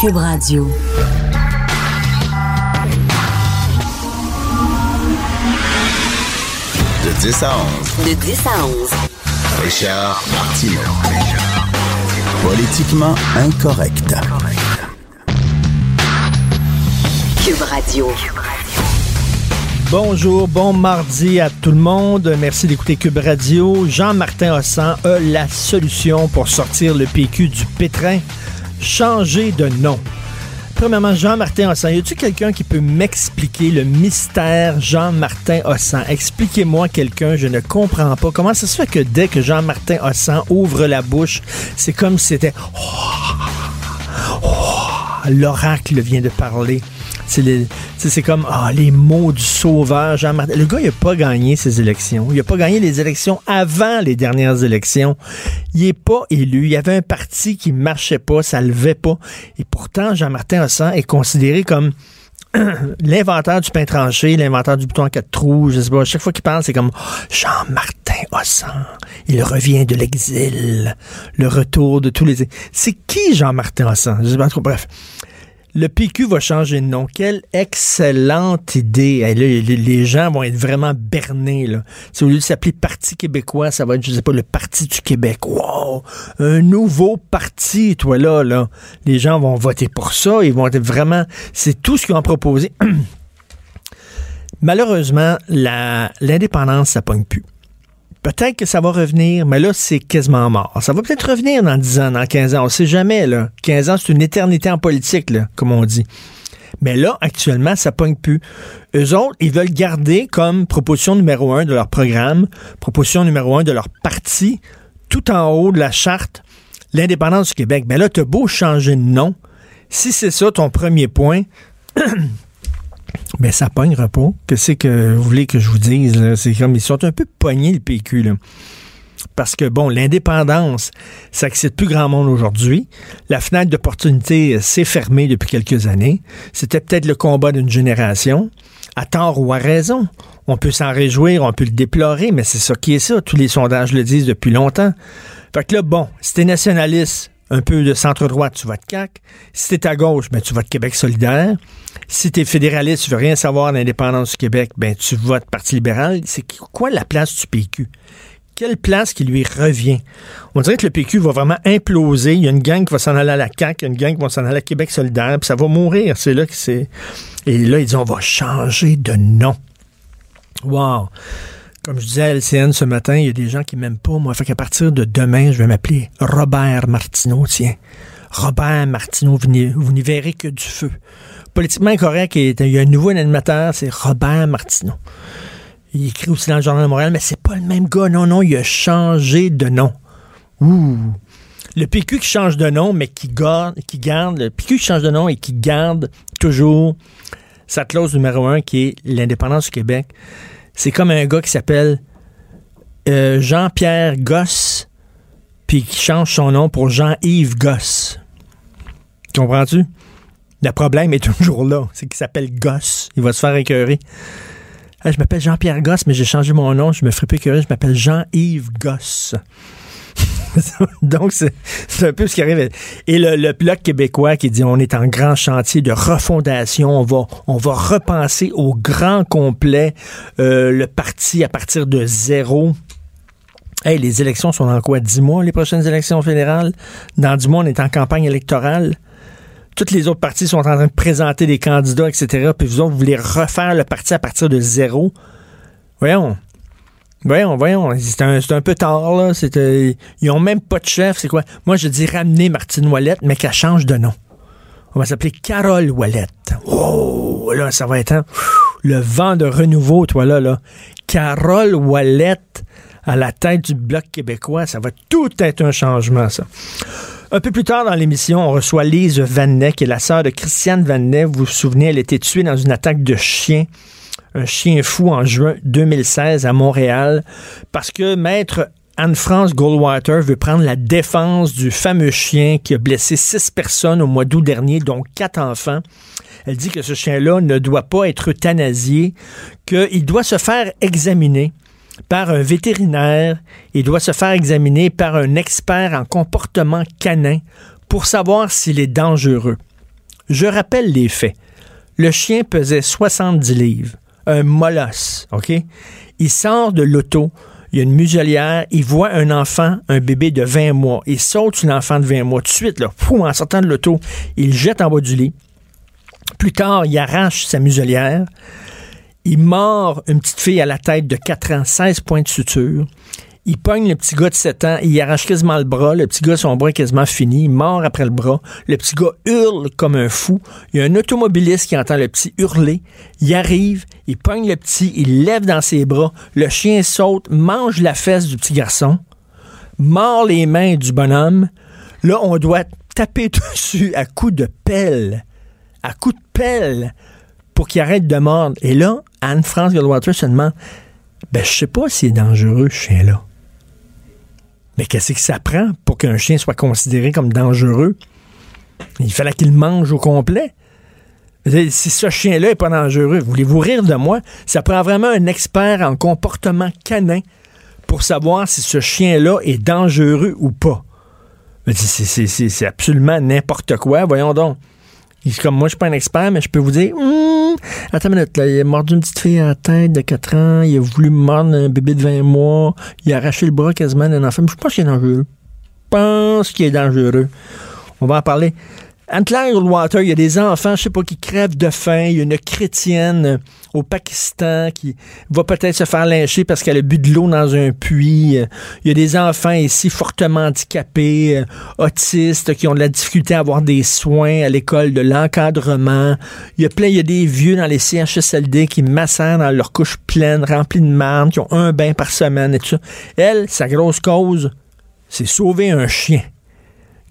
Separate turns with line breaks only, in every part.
Cube Radio.
De 10 à 11.
De 10 à 11.
Richard Martineau. Politiquement incorrect.
Cube Radio.
Bonjour, bon mardi à tout le monde. Merci d'écouter Cube Radio. Jean-Martin Hossan a la solution pour sortir le PQ du pétrin. Changer de nom. Premièrement, Jean-Martin Hossan, y a-t-il quelqu'un qui peut m'expliquer le mystère Jean-Martin Hossan? Expliquez-moi quelqu'un, je ne comprends pas. Comment ça se fait que dès que Jean-Martin Hossan ouvre la bouche, c'est comme si c'était... L'oracle vient de parler? C'est comme ah, les mots du sauveur Jean-Martin. Le gars, il n'a pas gagné ses élections. Il n'a pas gagné les élections avant les dernières élections. Il n'est pas élu. Il y avait un parti qui marchait pas, ça levait pas. Et pourtant, Jean-Martin Hossan est considéré comme l'inventeur du pain tranché, l'inventeur du bouton à quatre trous, je sais pas. Chaque fois qu'il parle, c'est comme Jean-Martin Hossan. Il revient de l'exil. Le retour de tous les... C'est qui Jean-Martin Hossan? Je sais pas trop. Bref. Le PQ va changer de nom. Quelle excellente idée. Les, gens vont être vraiment bernés. Là. Si au lieu de s'appeler Parti québécois, ça va être, je sais pas, le Parti du Québec. Wow! Un nouveau parti, toi là, là. Les gens vont voter pour ça. Ils vont être vraiment... C'est tout ce qu'ils ont proposé. Malheureusement, l'indépendance, ça pogne plus. Peut-être que ça va revenir, mais là, c'est quasiment mort. Ça va peut-être revenir dans 10 ans, dans 15 ans. On sait jamais, là. 15 ans, c'est une éternité en politique, là, comme on dit. Mais là, actuellement, ça pogne plus. Eux autres, ils veulent garder comme proposition numéro un de leur programme, proposition numéro un de leur parti, tout en haut de la charte, l'indépendance du Québec. Mais là, t'as beau changer de nom. Si c'est ça ton premier point, ben ça pognera pas. Qu'est-ce que vous voulez que je vous dise? C'est comme ils sont un peu pognés, le PQ. Là. Parce que, bon, l'indépendance, ça excite plus grand monde aujourd'hui. La fenêtre d'opportunité euh, s'est fermée depuis quelques années. C'était peut-être le combat d'une génération. À tort ou à raison. On peut s'en réjouir, on peut le déplorer, mais c'est ça qui est ça. Tous les sondages le disent depuis longtemps. Fait que là, bon, t'es nationaliste, un peu de centre-droite, tu votes CAC. Si t'es à gauche, ben, tu votes Québec solidaire. Si t'es fédéraliste, tu veux rien savoir l'indépendance du Québec, ben, tu votes Parti libéral. C'est quoi la place du PQ? Quelle place qui lui revient? On dirait que le PQ va vraiment imploser. Il y a une gang qui va s'en aller à la CAQ, il y a une gang qui va s'en aller à Québec solidaire, puis ça va mourir. C'est là que c'est... Et là, ils disent, on va changer de nom. Wow! Comme je disais à LCN ce matin, il y a des gens qui m'aiment pas, moi. Fait qu'à partir de demain, je vais m'appeler Robert Martineau, tiens. Robert Martineau, vous n'y, verrez que du feu. Politiquement incorrect, il y a un nouveau animateur, c'est Robert Martineau. Il écrit aussi dans le Journal de Montréal, mais c'est pas le même gars. Non, non, il a changé de nom. Ouh! Le PQ qui change de nom, mais qui garde, qui garde, le PQ qui change de nom et qui garde toujours sa clause numéro un qui est l'indépendance du Québec. C'est comme un gars qui s'appelle euh, Jean-Pierre Gosse, puis qui change son nom pour Jean-Yves Gosse. Comprends-tu? Le problème est toujours là. C'est qu'il s'appelle Gosse. Il va se faire écœurer. Je m'appelle Jean-Pierre Gosse, mais j'ai changé mon nom. Je me ferai plus écœurer. Je m'appelle Jean-Yves Gosse. Donc, c'est un peu ce qui arrive. Et le, Bloc québécois qui dit on est en grand chantier de refondation, on va, on va repenser au grand complet euh, le parti à partir de zéro. Hey, les élections sont dans quoi? Dix mois, les prochaines élections fédérales? Dans dix mois, on est en campagne électorale. Toutes les autres partis sont en train de présenter des candidats, etc. Puis vous autres, vous voulez refaire le parti à partir de zéro. Voyons. Voyons, voyons. C'est un, peu tard, là. Euh, ils ont même pas de chef. C'est quoi? Moi, je dis ramener Martine Ouellette, mais qu'elle change de nom. On va s'appeler Carole Ouellette. Oh, là, ça va être hein, le vent de renouveau, toi, là, là. Carole Ouellette à la tête du Bloc québécois. Ça va tout être un changement, ça. Un peu plus tard dans l'émission, on reçoit Lise Vanet, qui est la sœur de Christiane Vanet. Vous vous souvenez, elle a été tuée dans une attaque de chien, un chien fou en juin 2016 à Montréal, parce que maître Anne-France Goldwater veut prendre la défense du fameux chien qui a blessé six personnes au mois d'août dernier, dont quatre enfants. Elle dit que ce chien-là ne doit pas être euthanasié, qu'il doit se faire examiner par un vétérinaire, il doit se faire examiner par un expert en comportement canin pour savoir s'il est dangereux. Je rappelle les faits. Le chien pesait 70 livres, un molosse, OK? Il sort de l'auto, il y a une muselière, il voit un enfant, un bébé de 20 mois, il saute sur l'enfant de 20 mois. Tout de suite, fou, en sortant de l'auto, il le jette en bas du lit. Plus tard, il arrache sa muselière. Il mord une petite fille à la tête de 4 ans, 16 points de suture. Il pogne le petit gars de 7 ans, il arrache quasiment le bras. Le petit gars, son bras est quasiment fini. Il mord après le bras. Le petit gars hurle comme un fou. Il y a un automobiliste qui entend le petit hurler. Il arrive, il pogne le petit, il lève dans ses bras. Le chien saute, mange la fesse du petit garçon, mord les mains du bonhomme. Là, on doit taper dessus à coups de pelle. À coups de pelle pour qu'il arrête de mordre. Et là, Anne-France Goldwater se demande ben, je sais pas s'il est dangereux, ce chien-là. Mais qu'est-ce que ça prend pour qu'un chien soit considéré comme dangereux? Il fallait qu'il mange au complet. Si ce chien-là n'est pas dangereux, voulez-vous rire de moi? Ça prend vraiment un expert en comportement canin pour savoir si ce chien-là est dangereux ou pas. C'est absolument n'importe quoi. Voyons donc. Il comme moi, je suis pas un expert, mais je peux vous dire, hum, attends une minute, là, il a mordu une petite fille à la tête de 4 ans, il a voulu mordre un bébé de 20 mois, il a arraché le bras quasiment d'un enfant. Je pense qu'il est dangereux. Je pense qu'il est dangereux. On va en parler. Water, il y a des enfants, je sais pas, qui crèvent de faim. Il y a une chrétienne au Pakistan qui va peut-être se faire lyncher parce qu'elle a bu de l'eau dans un puits. Il y a des enfants ici fortement handicapés, euh, autistes, qui ont de la difficulté à avoir des soins à l'école de l'encadrement. Il y a plein, il y a des vieux dans les CHSLD qui massent dans leur couche pleine, remplie de marne, qui ont un bain par semaine et tout ça. Elle, sa grosse cause, c'est sauver un chien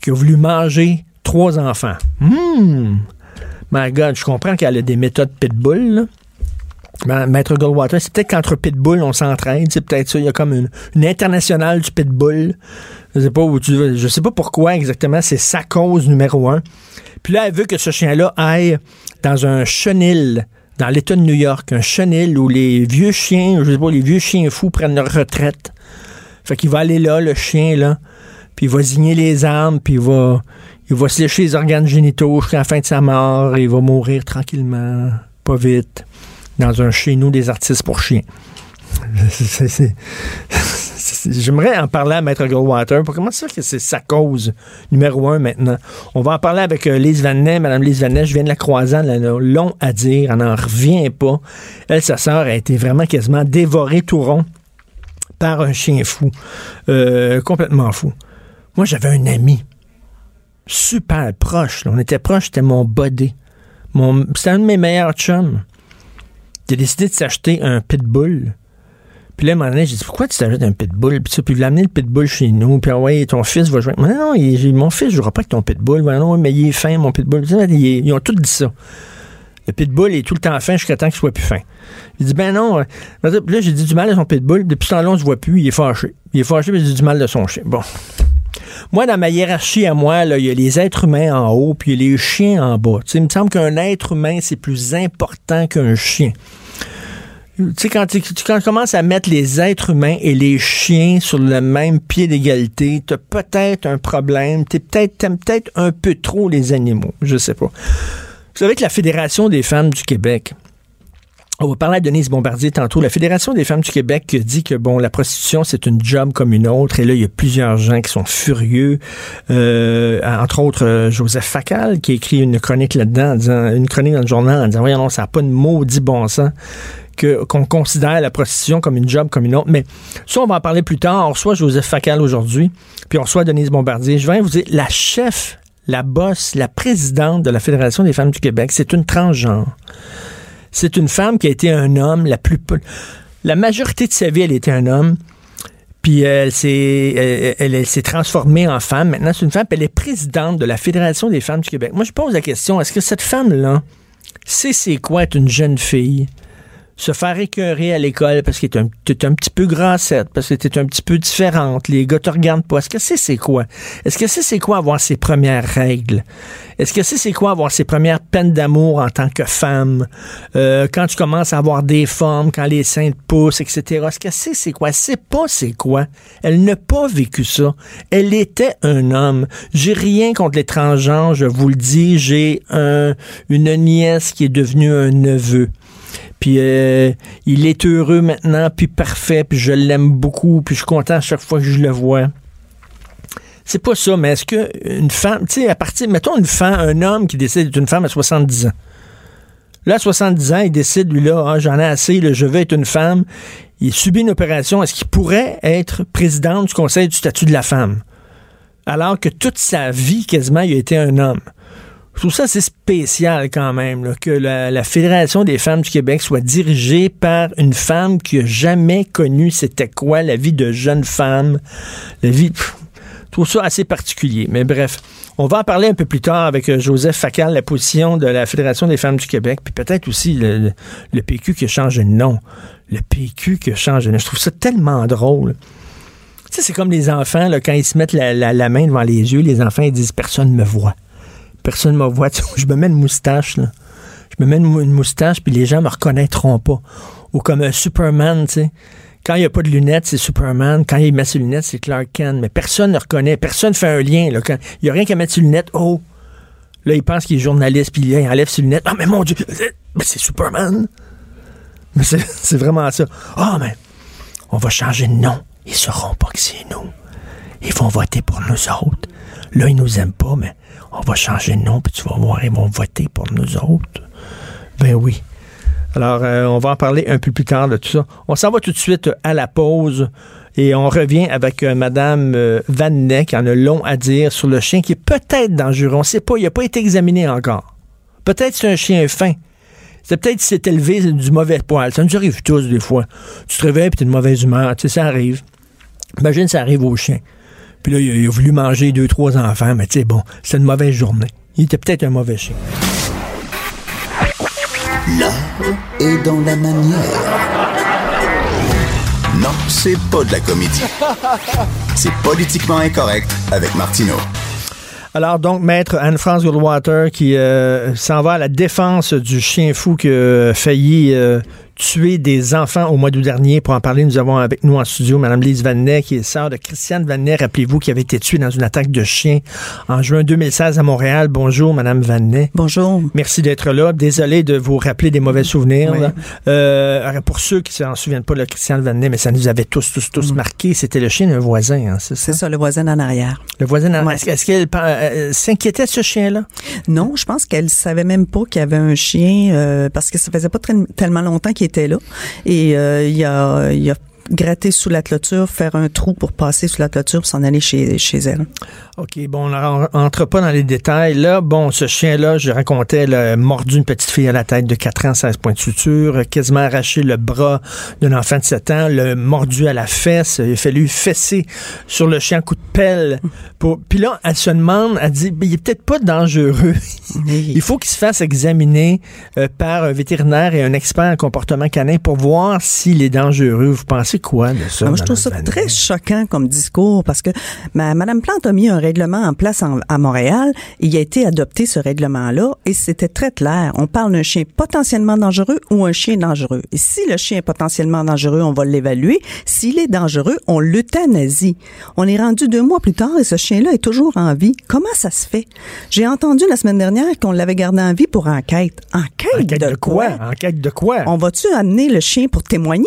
qui a voulu manger trois enfants. Hum! My God, je comprends qu'elle a des méthodes pitbull, là. Ben, Maître Goldwater, c'est peut-être qu'entre pitbull, on s'entraide. C'est peut-être ça. Il y a comme une, une internationale du pitbull. Je sais pas où tu Je sais pas pourquoi exactement. C'est sa cause numéro un. Puis là, elle veut que ce chien-là aille dans un chenil dans l'État de New York. Un chenil où les vieux chiens, je sais pas, les vieux chiens fous prennent leur retraite. Fait qu'il va aller là, le chien, là. Puis il va zigner les armes, puis il va, il va se lécher les organes génitaux jusqu'à la fin de sa mort il va mourir tranquillement, pas vite, dans un chez nous des artistes pour chiens. J'aimerais en parler à Maître Goldwater comment ça que c'est sa cause numéro un maintenant. On va en parler avec euh, Lise Vanet. Madame Lise Vanet, je viens de la croiser, elle a long à dire, elle n'en revient pas. Elle, sa sœur, a été vraiment quasiment dévorée tout rond par un chien fou. Euh, complètement fou. Moi, j'avais un ami super proche. On était proche, c'était mon body. C'était un de mes meilleurs chums. Il a décidé de s'acheter un pitbull. Puis là, à un moment donné, j'ai dit, pourquoi tu t'achètes un pitbull? Puis, ça, puis amené le pitbull chez nous. Puis, ouais, ton fils va jouer. non, non, mon fils jouera pas avec ton pitbull. non, mais il est fin, mon pitbull. Ils, ont tous dit ça. Le pitbull est tout le temps fin jusqu'à temps qu'il soit plus fin. Il dit, ben non. Puis là, j'ai dit du mal à son pitbull. Depuis ce temps-là, on ne se voit plus. Il est fâché. Il est fâché, mais j'ai du mal de son chien. Bon. Moi, dans ma hiérarchie à moi, il y a les êtres humains en haut, puis les chiens en bas. il me semble qu'un être humain, c'est plus important qu'un chien. Tu sais, quand tu, commences à mettre les êtres humains et les chiens sur le même pied d'égalité, tu as peut-être un problème. Tu peut-être, peut-être un peu trop les animaux. Je sais pas. Vous savez que la Fédération des femmes du Québec, on va parler à Denise Bombardier tantôt. La Fédération des femmes du Québec dit que bon, la prostitution c'est une job comme une autre. Et là, il y a plusieurs gens qui sont furieux. Euh, entre autres, euh, Joseph Facal qui écrit une chronique là-dedans, une chronique dans le journal en disant voyons non, ça n'a pas de maudit bon sens qu'on considère la prostitution comme une job comme une autre. Mais ça, on va en parler plus tard. On reçoit Joseph Facal aujourd'hui, puis on reçoit Denise Bombardier. Je vais vous dire la chef, la bosse, la présidente de la Fédération des femmes du Québec, c'est une transgenre. C'est une femme qui a été un homme la plus... La majorité de sa vie, elle était un homme. Puis elle s'est s'est transformée en femme. Maintenant, c'est une femme. Elle est présidente de la Fédération des femmes du Québec. Moi, je pose la question est-ce que cette femme-là sait c'est quoi être une jeune fille? Se faire écœurer à l'école parce que t'es un, un petit peu grassette, parce que t'es un petit peu différente, les gars te regardent pas. Est-ce que c'est c'est quoi? Est-ce que c'est c'est quoi avoir ses premières règles? Est-ce que c'est c'est quoi avoir ses premières peines d'amour en tant que femme? Euh, quand tu commences à avoir des formes, quand les seins te poussent, etc. Est-ce que c'est c'est quoi? C'est pas c'est quoi. Elle n'a pas vécu ça. Elle était un homme. J'ai rien contre les je vous le dis. J'ai un, une nièce qui est devenue un neveu. Puis euh, il est heureux maintenant, puis parfait, puis je l'aime beaucoup, puis je suis content à chaque fois que je le vois. C'est pas ça, mais est-ce que une femme, tu sais, à partir, mettons une femme, un homme qui décide d'être une femme à 70 ans. Là, à 70 ans, il décide, lui, là, ah, j'en ai assez, je veux être une femme. Il subit une opération. Est-ce qu'il pourrait être président du Conseil du statut de la femme? Alors que toute sa vie, quasiment, il a été un homme. Je trouve ça assez spécial quand même, que la, Fédération des femmes du Québec soit dirigée par une femme qui a jamais connu c'était quoi la vie de jeune femme, la vie... pff, je trouve ça assez particulier. Mais bref, on va en parler un peu plus tard avec euh, Joseph Facal, la position de la Fédération des femmes du Québec, puis peut-être aussi le, PQ qui a changé de nom. Le PQ qui a changé de nom. Je trouve ça tellement drôle. Tu sais, c'est comme les enfants, là, quand ils se mettent la, main devant les yeux, les enfants, disent « personne me voit ». Personne me voit. Je me mets une moustache. Je me mets une, mou- une moustache, puis les gens me reconnaîtront pas. Ou comme un Superman, tu sais. Quand il n'y a pas de lunettes, c'est Superman. Quand il met ses lunettes, c'est Clark Kent. Mais personne ne reconnaît. Personne ne fait un lien. Il n'y a rien qu'à mettre ses lunettes. Oh! Là, il pense qu'il est journaliste, puis il enlève ses lunettes. Ah, mais mon Dieu! Mais c'est Superman! Mais c'est vraiment ça. Ah, mais on va changer de nom. Ils sauront pas que c'est nous. Ils vont voter pour nous autres. Là, ils nous aiment pas, mais on va changer de nom, puis tu vas voir, ils vont voter pour nous autres. Ben oui. Alors, euh, on va en parler un peu plus tard de tout ça. On s'en va tout de suite à la pause et on revient avec euh, Madame euh, Vanet qui en a long à dire sur le chien qui est peut-être dangereux. On ne sait pas, il n'a pas été examiné encore. Peut-être c'est un chien fin. C'est peut-être s'est élevé du mauvais poil. Ça nous arrive tous des fois. Tu te réveilles et tu es de mauvaise humeur. Tu sais, ça arrive. Imagine, ça arrive au chien. Puis là, il a, il a voulu manger deux, trois enfants, mais tu sais, bon, c'était une mauvaise journée. Il était peut-être un mauvais chien.
L'art est dans la manière. Non, c'est pas de la comédie. C'est politiquement incorrect avec Martineau.
Alors donc, maître Anne-France Goldwater qui euh, s'en va à la défense du chien fou qui a failli euh, tuer des enfants au mois d'août dernier. Pour en parler, nous avons avec nous en studio Mme Lise Vanet, qui est sœur de Christiane Vanet, rappelez-vous, qui avait été tuée dans une attaque de chien en juin 2016 à Montréal. Bonjour, Mme Vanet.
Bonjour.
Merci d'être là. Désolé de vous rappeler des mauvais souvenirs.
Oui.
Euh, pour ceux qui ne s'en souviennent pas de Christiane Vanet, mais ça nous avait tous, tous, tous marqué. C'était le chien d'un voisin, hein, c'est ça?
C'est ça, le voisin en arrière.
Le voisin,
Ouais.
est-ce, est-ce qu'elle euh, s'inquiétait de ce chien-là?
Non, je pense qu'elle savait même pas qu'il y avait un chien euh, parce que ça faisait pas très- tellement longtemps qu'il était là. Et euh, il a, il a gratté sous la clôture, faire un trou pour passer sous la clôture, s'en aller chez, chez elle.
OK, bon, on rentre pas dans les détails. Là, bon, ce chien-là, je racontais, là, a mordu une petite fille à la tête de 4 ans, 16 points de suture, quasiment arraché le bras d'un enfant de 7 ans, le mordu à la fesse, il a fallu fesser sur le chien coup de pelle. Pour... Puis là, elle se demande, elle dit, Ben, il est peut-être pas dangereux. il faut qu'il se fasse examiner euh, par un vétérinaire et un expert en comportement canin pour voir s'il est dangereux. Vous pensez quoi de ça?
Ah, moi, je trouve ça
Vanet?
très choquant comme discours parce que ma, Madame Plante a mis un règlement en place en- à Montréal. Il a été adopté ce règlement-là et c'était très clair. On parle d'un chien potentiellement dangereux ou un chien dangereux. Et si le chien est potentiellement dangereux, on va l'évaluer. S'il est dangereux, on l'euthanasie. On est rendu deux mois plus tard et ce chien-là est toujours en vie. Comment ça se fait? J'ai entendu la semaine dernière qu'on l'avait gardé en vie pour enquête. Enquête,
Enquête de quoi? Enquête de quoi?
on va-tu amener le chien pour témoigner?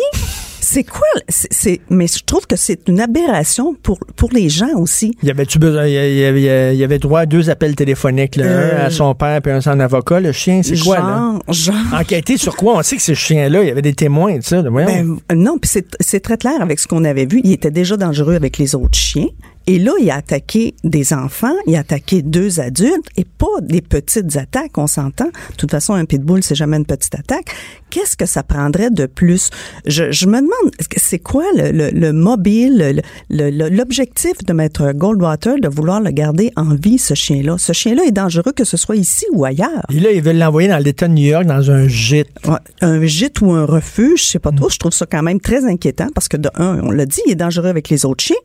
C'est quoi? c'est- c'est- mais je trouve que c'est une aberration pour, pour les gens aussi.
Il y avait-tu besoin, il y avait, il y avait droit à deux appels téléphoniques, là,
Euh,
un à son père puis un à son avocat. Le chien, c'est quoi, là?
genre.
Enquêter sur quoi? On sait que ce chien-là, il y avait des témoins, tu sais.
Ben, non, puis c'est c'est très clair avec ce qu'on avait vu. Il était déjà dangereux avec les autres chiens. Et là, il a attaqué des enfants, il a attaqué deux adultes et pas des petites attaques, on s'entend. De toute façon, un pitbull, c'est jamais une petite attaque. Qu'est-ce que ça prendrait de plus? Je, je me demande, c'est quoi le, le, le mobile, le- le- l'objectif de mettre Goldwater, de vouloir le garder en vie, ce chien-là? Ce chien-là est dangereux que ce soit ici ou ailleurs.
Et là, ils veulent l'envoyer dans l'État de New York, dans un gîte.
Ouais, un gîte ou un refuge, je sais pas trop. Je trouve ça quand même très inquiétant parce que de un, on l'a dit, il est dangereux avec les autres chiens.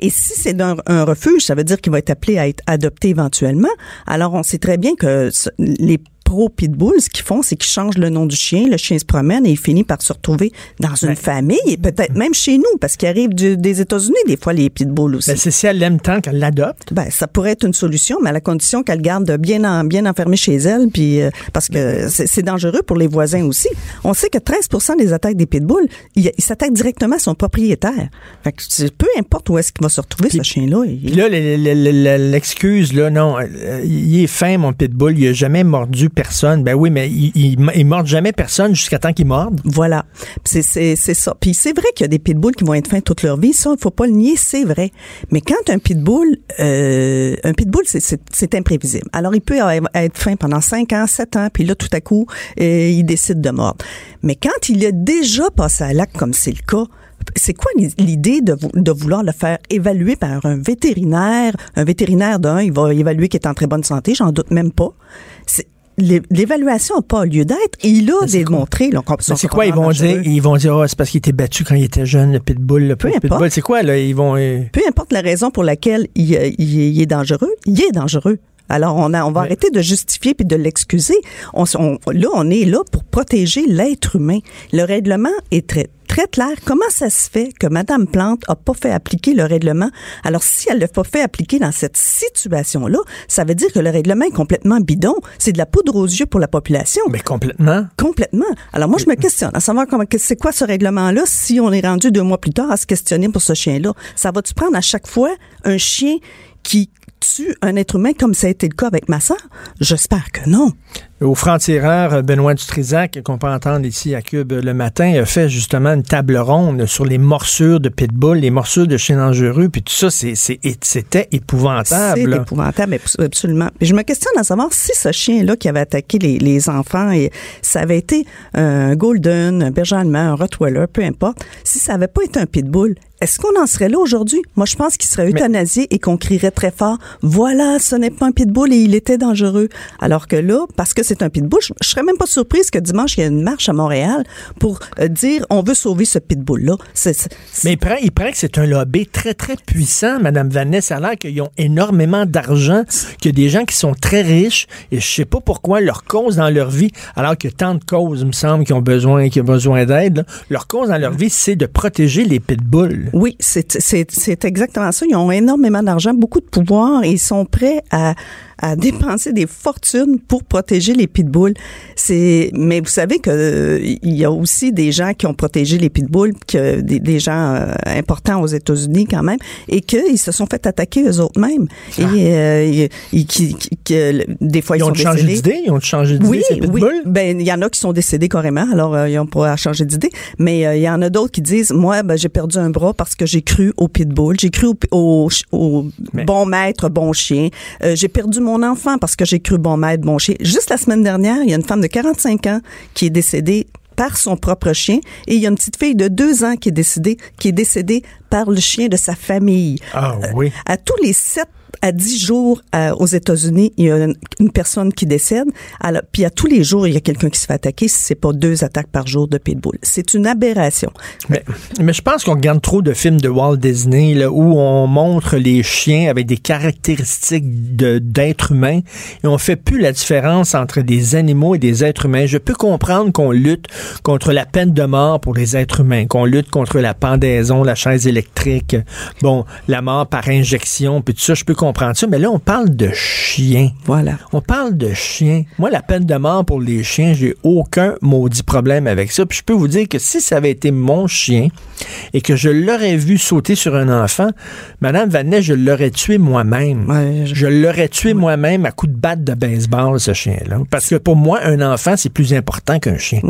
Et si c'est un, refuge, ça veut dire qu'il va être appelé à être adopté éventuellement. Alors, on sait très bien que les pro pitbulls, ce qu'ils font, c'est qu'ils changent le nom du chien. Le chien se promène et il finit par se retrouver dans une famille et peut-être même chez nous parce qu'il arrive du- des États-Unis des fois les pitbulls aussi.
Ben, c'est si elle l'aime tant qu'elle l'adopte.
Ben, ça pourrait être une solution, mais à la condition qu'elle garde bien, en, bien enfermée chez elle, puis euh, parce que c'est c'est dangereux pour les voisins aussi. On sait que 13 des attaques des pitbulls, ils s'attaquent directement à son propriétaire. Fait que c'est- peu importe où est-ce qu'il va se retrouver, ce chien-là. il-
Puis là, le- le- le- le- l'excuse, là, non, euh, il est fin, mon pitbull, il a jamais mordu personne. Ben oui, mais il, il, il morde jamais personne jusqu'à temps qu'il morde.
Voilà. C'est, ça. Puis c'est vrai qu'il y a des pitbulls qui vont être fins toute leur vie. Ça, il faut pas le nier, c'est vrai. Mais quand un pitbull, euh, un pitbull, c'est, imprévisible. Alors, il peut être fin pendant 5 ans, 7 ans, puis là, tout à coup, euh, il décide de mordre. Mais quand il a déjà passé à l'acte, comme c'est le cas, c'est quoi l'idée de, de vouloir le faire évaluer par un vétérinaire? Un vétérinaire d'un, il va évaluer qu'il est en très bonne santé, j'en doute même pas. L'évaluation n'a pas lieu d'être. Il a démontré.
c'est quoi, ils vont dire? Ils vont dire, oh, c'est parce qu'il était battu quand il était jeune, le pitbull, le
Peu
pitbull. C'est quoi, là? Ils vont. euh,
peu importe la raison pour laquelle il, euh, il est- il est dangereux, il est dangereux. Alors, on, a, on va
Ouais.
arrêter de justifier puis de l'excuser. On, s- on- là, on est là pour protéger l'être humain. Le règlement est très, très clair. Comment ça se fait que Madame Plante a pas fait appliquer le règlement? Alors, si elle l'a pas fait appliquer dans cette situation-là, ça veut dire que le règlement est complètement bidon. C'est de la poudre aux yeux pour la population.
Mais complètement.
Complètement. Alors moi, je me questionne à savoir comment, c'est quoi ce règlement-là si on est rendu deux mois plus tard à se questionner pour ce chien-là? Ça va-tu prendre à chaque fois un chien qui tue un être humain comme ça a été le cas avec ma sœur? J'espère que non.
Au franc-tireur, Benoît Dutrisac, qu'on peut entendre ici à Cube le matin, a fait justement une table ronde sur les morsures de pitbull, les morsures de chiens dangereux, puis tout ça, c'est- c'est- c'était
C'est
épouvantable.
épouvantable, abs- absolument. Je me questionne à savoir si ce chien-là qui avait attaqué les, les enfants, et ça avait été un golden, un berger allemand, un rottweiler, peu importe, si ça avait pas été un pitbull, est-ce qu'on en serait là aujourd'hui? Moi, je pense qu'il serait euthanasié et qu'on crierait très fort, voilà, ce n'est pas un pitbull et il était dangereux. Alors que là, parce que c'est un pitbull, je, je serais même pas surprise que dimanche, il y a une marche à Montréal pour euh, dire, on veut sauver ce pitbull-là.
Mais il paraît, il que c'est un lobby très, très puissant, Madame Vanessa. Ça a l'air qu'ils ont énormément d'argent, qu'il y a des gens qui sont très riches, et je sais pas pourquoi leur cause dans leur vie, alors qu'il y a tant de causes, il me semble, qui ont besoin, qui ont besoin d'aide, leur cause dans leur vie, c'est de protéger les pitbulls.
Oui, c'est c'est- c'est exactement ça. Ils ont énormément d'argent, beaucoup de pouvoir et ils sont prêts à, à dépenser des fortunes pour protéger les pitbulls. C'est, mais vous savez que euh, il y a aussi des gens qui ont protégé les pitbulls, que des, des gens euh, importants aux États-Unis quand même, et qu'ils se sont fait attaquer eux autres mêmes. Et euh, qui, qui- que, des fois ils,
Ils ont
sont
changé d'idée? Ils ont changé d'idée,
Oui,
ces
oui.
pitbulls?
Ben, il y en a qui sont décédés carrément, alors euh, ils ont pas changé d'idée. Mais euh, il y en a d'autres qui disent, moi, ben, j'ai perdu un bras parce que j'ai cru au pitbull, j'ai cru au, au, au
Mais-
bon maître, bon chien. Euh, j'ai perdu mon enfant parce que j'ai cru bon maître, bon chien. Juste la semaine dernière, il y a une femme de 45 ans qui est décédée par son propre chien et il y a une petite fille de deux ans qui est décédée qui est décédée par le chien de sa famille.
Ah oui.
À tous les 7 à 10 jours euh, aux États-Unis, il y a une, une personne qui décède. Alors, puis à tous les jours, il y a quelqu'un qui se fait attaquer si c'est pas deux attaques par jour de pitbull. C'est une aberration.
Mais, mais je pense qu'on regarde trop de films de Walt Disney là, où on montre les chiens avec des caractéristiques de- d'êtres humains et on fait plus la différence entre des animaux et des êtres humains. Je peux comprendre qu'on lutte contre la peine de mort pour les êtres humains, qu'on lutte contre la pendaison, la chaise électrique, bon, la mort par injection, puis tout ça, je peux comprendre ça. Mais là, on parle de chiens.
Voilà.
On parle de chiens. Moi, la peine de mort pour les chiens, j'ai aucun maudit problème avec ça. Puis je peux vous dire que si ça avait été mon chien et que je l'aurais vu sauter sur un enfant, Madame Vanet, je l'aurais tué moi-même.
Ouais, je-
je l'aurais tué moi-même à coup de batte de baseball, ce chien-là. Parce que pour moi, un enfant, c'est plus important qu'un chien.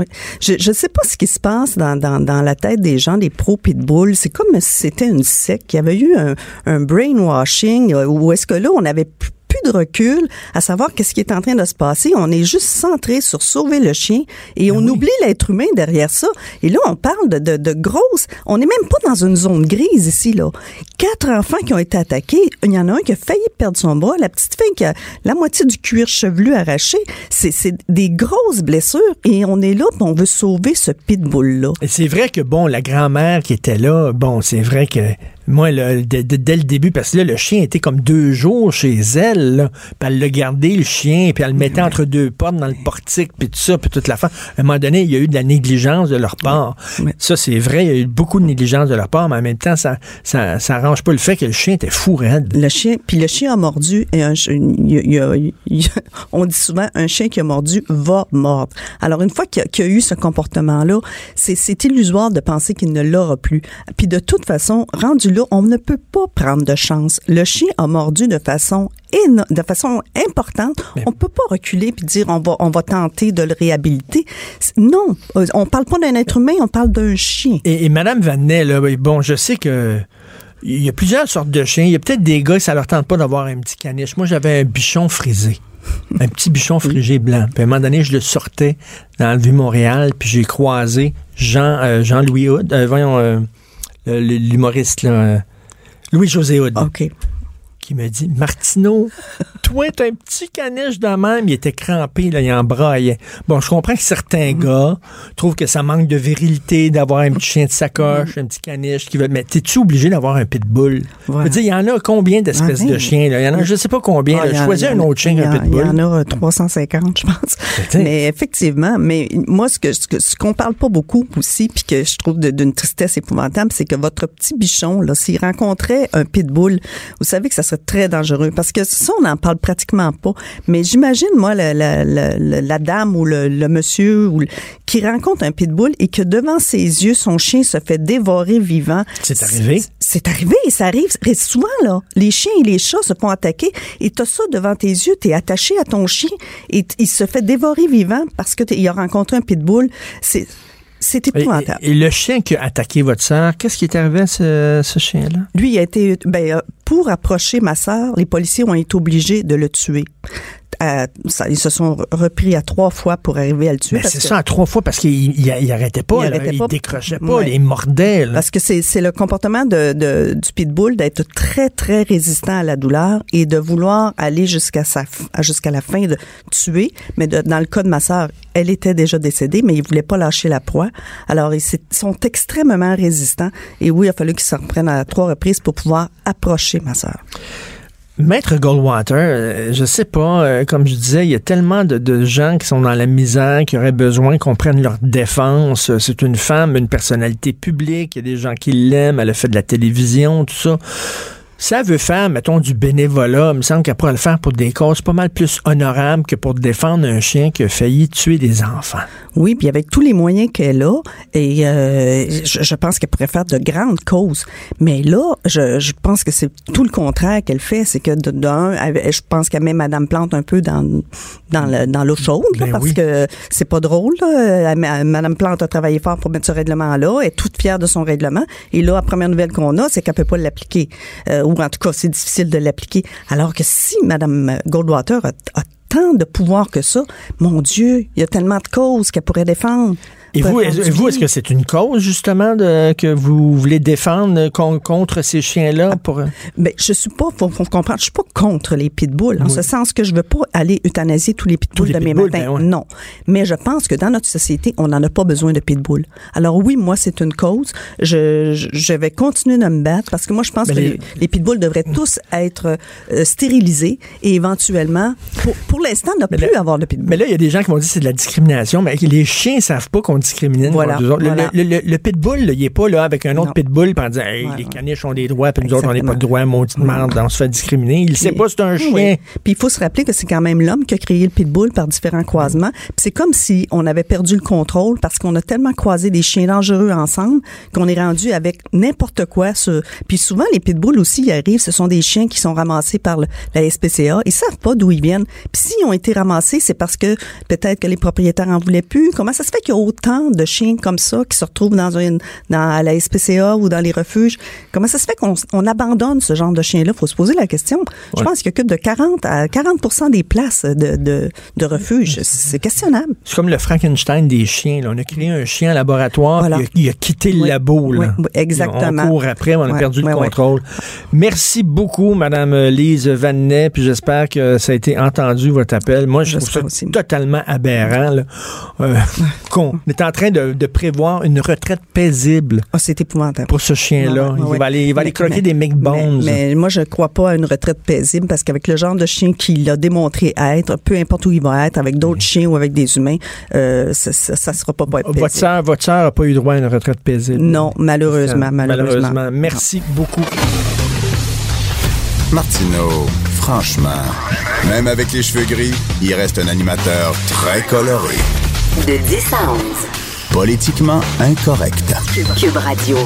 Je ne sais pas ce qui se passe dans, dans, dans la tête des gens, des pros pitbull. C'est comme si c'était une secte, qu'il y avait eu un, un brainwashing, euh, ou est-ce que là, on avait plus de recul à savoir qu'est-ce qui est en train de se passer. On est juste centré sur sauver le chien et on oublie l'être humain derrière ça. Et là, on parle de, de, de grosses... On n'est même pas dans une zone grise ici, là. Quatre enfants qui ont été attaqués. Il y en a un qui a failli perdre son bras. La petite fille qui a la moitié du cuir chevelu arraché. C'est c'est des grosses blessures et on est là, on veut sauver ce pitbull-là.
Et c'est vrai que, bon, la grand-mère qui était là, bon, c'est vrai que moi, là, dès, le début, parce que là, le chien était comme deux jours chez elle, là. Puis elle l'a gardé, le chien, puis elle le mettait entre deux portes dans le portique, puis tout ça, puis toute la fin. À un moment donné, il y a eu de la négligence de leur part. Ça, c'est vrai, il y a eu beaucoup de négligence de leur part, mais en même temps, ça, ça, ça arrange pas le fait que le chien était fou raide.
Le chien, puis le chien a mordu et un, il il il on dit souvent un chien qui a mordu va mordre. Alors une fois qu'il y a, a eu ce comportement-là, c'est, c'est illusoire de penser qu'il ne l'aura plus. Puis de toute façon, rendu là, on ne peut pas prendre de chance. Le chien a mordu de façon de façon importante. On peut pas reculer puis dire on va on va tenter de le réhabiliter. Non, Euh, on parle pas d'un être humain, on parle d'un chien.
Et, et Madame Vanet, là, bon, je sais que il y a plusieurs sortes de chiens. Il y a peut-être des gars, ça leur tente pas d'avoir un petit caniche. Moi, j'avais un bichon frisé. Un petit bichon frisé blanc. Puis à un moment donné, je le sortais dans le Vieux-Montréal, puis j'ai croisé Jean, euh, Jean-Louis Hood, euh, voyons, euh, l'humoriste, là, euh, Louis-José Hood,
OK.
qui me dit Martineau, toi, t'as un petit caniche de même. Il était crampé, là, il en braillait. Bon, je comprends que certains
Mm.
gars trouvent que ça manque de virilité d'avoir un petit chien de sacoche, un petit caniche qui veut. Mais t'es-tu obligé d'avoir un pitbull? Je
Ouais.
veux dire, il y en a combien d'espèces
Ah,
de
oui.
chiens, là? Il y en a, je sais pas combien.
Ah,
là.
en-
Choisis un
en-
autre chien qu'un
en-
pitbull.
Il y en a euh, 350, je pense.
sais.
Mais effectivement, mais moi, ce que ce, qu'on parle pas beaucoup aussi, puis que je trouve d'une tristesse épouvantable, c'est que votre petit bichon, là, s'il rencontrait un pitbull, vous savez que ça serait très dangereux, parce que ça, on n'en parle pratiquement pas. Mais j'imagine, moi, la, la, la, dame ou le, le monsieur ou le- qui rencontre un pitbull et que devant ses yeux, son chien se fait dévorer vivant.
C'est arrivé?
C'est arrivé, ça arrive souvent, là. Les chiens et les chats se font attaquer et t'as ça devant tes yeux, t'es attaché à ton chien et il se fait dévorer vivant parce que t'es- il a rencontré un pitbull. C'est, c'est épouvantable.
et le chien qui a attaqué votre sœur, qu'est-ce qui est arrivé à ce, ce chien-là?
Lui, il a été, ben, euh, pour approcher ma sœur, les policiers ont été obligés de le tuer. Ça, ils se sont repris à trois fois pour arriver à le tuer.
Ben, c'est ça, à trois fois, parce qu'il il, il arrêtait pas.
Il
là.
arrêtait
il
pas.
décrochait pas,
Ouais.
il mordait. là.
Parce que c'est le comportement de, de- du pitbull d'être très très résistant à la douleur et de vouloir aller jusqu'à sa jusqu'à la fin de tuer. Mais de- dans le cas de ma sœur, elle était déjà décédée, mais il voulait pas lâcher la proie. Alors ils sont extrêmement résistants et oui, il a fallu qu'ils se reprennent à trois reprises pour pouvoir approcher ma sœur.
Maître Goldwater, euh, je sais pas, euh, comme je disais, il y a tellement de, gens qui sont dans la misère, qui auraient besoin qu'on prenne leur défense. C'est une femme, une personnalité publique, il y a des gens qui l'aiment, elle a fait de la télévision, tout ça. Ça veut faire, mettons, du bénévolat. Il me semble qu'elle pourrait le faire pour des causes pas mal plus honorables que pour défendre un chien qui a failli tuer des enfants.
Oui, puis avec tous les moyens qu'elle a, et euh, je, je pense qu'elle pourrait faire de grandes causes. Mais là, je, je pense que c'est tout le contraire qu'elle fait, c'est que de- d'un, je pense qu'elle met Madame Plante un peu dans dans le- dans l'eau chaude, là,
Ben
parce
oui.
que c'est pas drôle. Là. Met- Madame Plante a travaillé fort pour mettre ce règlement-là, elle est toute fière de son règlement, et là, la première nouvelle qu'on a, c'est qu'elle peut pas l'appliquer, Euh, ou en tout cas, c'est difficile de l'appliquer. Alors que si Madame Goldwater a, a tant de pouvoir que ça, mon Dieu, il y a tellement de causes qu'elle pourrait défendre.
Et vous, est- vous, est-ce que c'est une cause, justement, de, que vous voulez défendre con- contre ces chiens-là? Pour...
Ben, je suis pas, faut, faut comprendre, je suis pas contre les pitbulls, en
Oui.
ce sens que je veux pas aller euthanasier tous les pitbulls
Tous les
de mes
pitbulls, ben ouais.
Non. Mais je pense que dans notre société, on n'en a pas besoin de pitbulls. Alors oui, moi, c'est une cause. Je, je, je vais continuer de me battre parce que moi, je pense
Ben,
que
les-
les, les pitbulls devraient tous être euh, stérilisés et éventuellement, pour, pour l'instant, ne plus
là-
avoir de pitbulls.
Mais là, il y a des gens qui vont dire que c'est de la discrimination, mais les chiens savent pas qu'on discrimine
Voilà,
autres. Le-
voilà.
Le, le- le pitbull, il est pas là avec un autre
Non.
pitbull en disant hey,
Ouais,
les caniches ont des droits, puis nous autres, on n'a pas de droits, maudite merde, on se fait discriminer. Il sait pas c'est un chien.
oui. Puis il faut se rappeler que c'est quand même l'homme qui a créé le pitbull par différents croisements. Puis c'est comme si on avait perdu le contrôle parce qu'on a tellement croisé des chiens dangereux ensemble qu'on est rendu avec n'importe quoi. Ce... Puis souvent les pitbulls aussi ils arrivent, ce sont des chiens qui sont ramassés par le- la SPCA. Ils savent pas d'où ils viennent. Puis s'ils ont été ramassés, c'est parce que peut-être que les propriétaires en voulaient plus. Comment ça se fait qu'il y a autant de chiens comme ça qui se retrouvent dans une dans à la SPCA ou dans les refuges. Comment ça se fait qu'on on abandonne ce genre de chiens-là Faut se poser la question. Je pense qu'il occupe de 40 à 40% des places de de, de refuges. C'est questionnable.
C'est comme le Frankenstein des chiens. là. On a créé un chien en laboratoire,
Voilà.
il, a, il a quitté le
Oui.
labo. Là.
Oui, exactement.
On court après, on a perdu le
ouais,
contrôle. Merci beaucoup, Madame Lise Vanet, puis j'espère que ça a été entendu, votre appel. Moi, je trouve ça
aussi.
totalement aberrant. là. Euh, qu'on est en train de, de prévoir une retraite paisible
Ah, c'est épouvantable.
pour ce chien-là. Il
ouais.
va aller, il va aller croquer
mais-
des McBones.
Mais, mais moi, je crois pas à une retraite paisible parce qu'avec le genre de chien qu'il a démontré être, peu importe où il va être, avec d'autres chiens ou avec des humains, euh, ça, ça sera pas, pas être
Votre
paisible.
sœur, votre n'a pas eu droit à une retraite paisible.
Non, malheureusement, malheureusement.
Merci beaucoup.
Martineau, franchement, même avec les cheveux gris, il reste un animateur très coloré.
De 10 à 11.
Politiquement incorrect.
Cube Radio.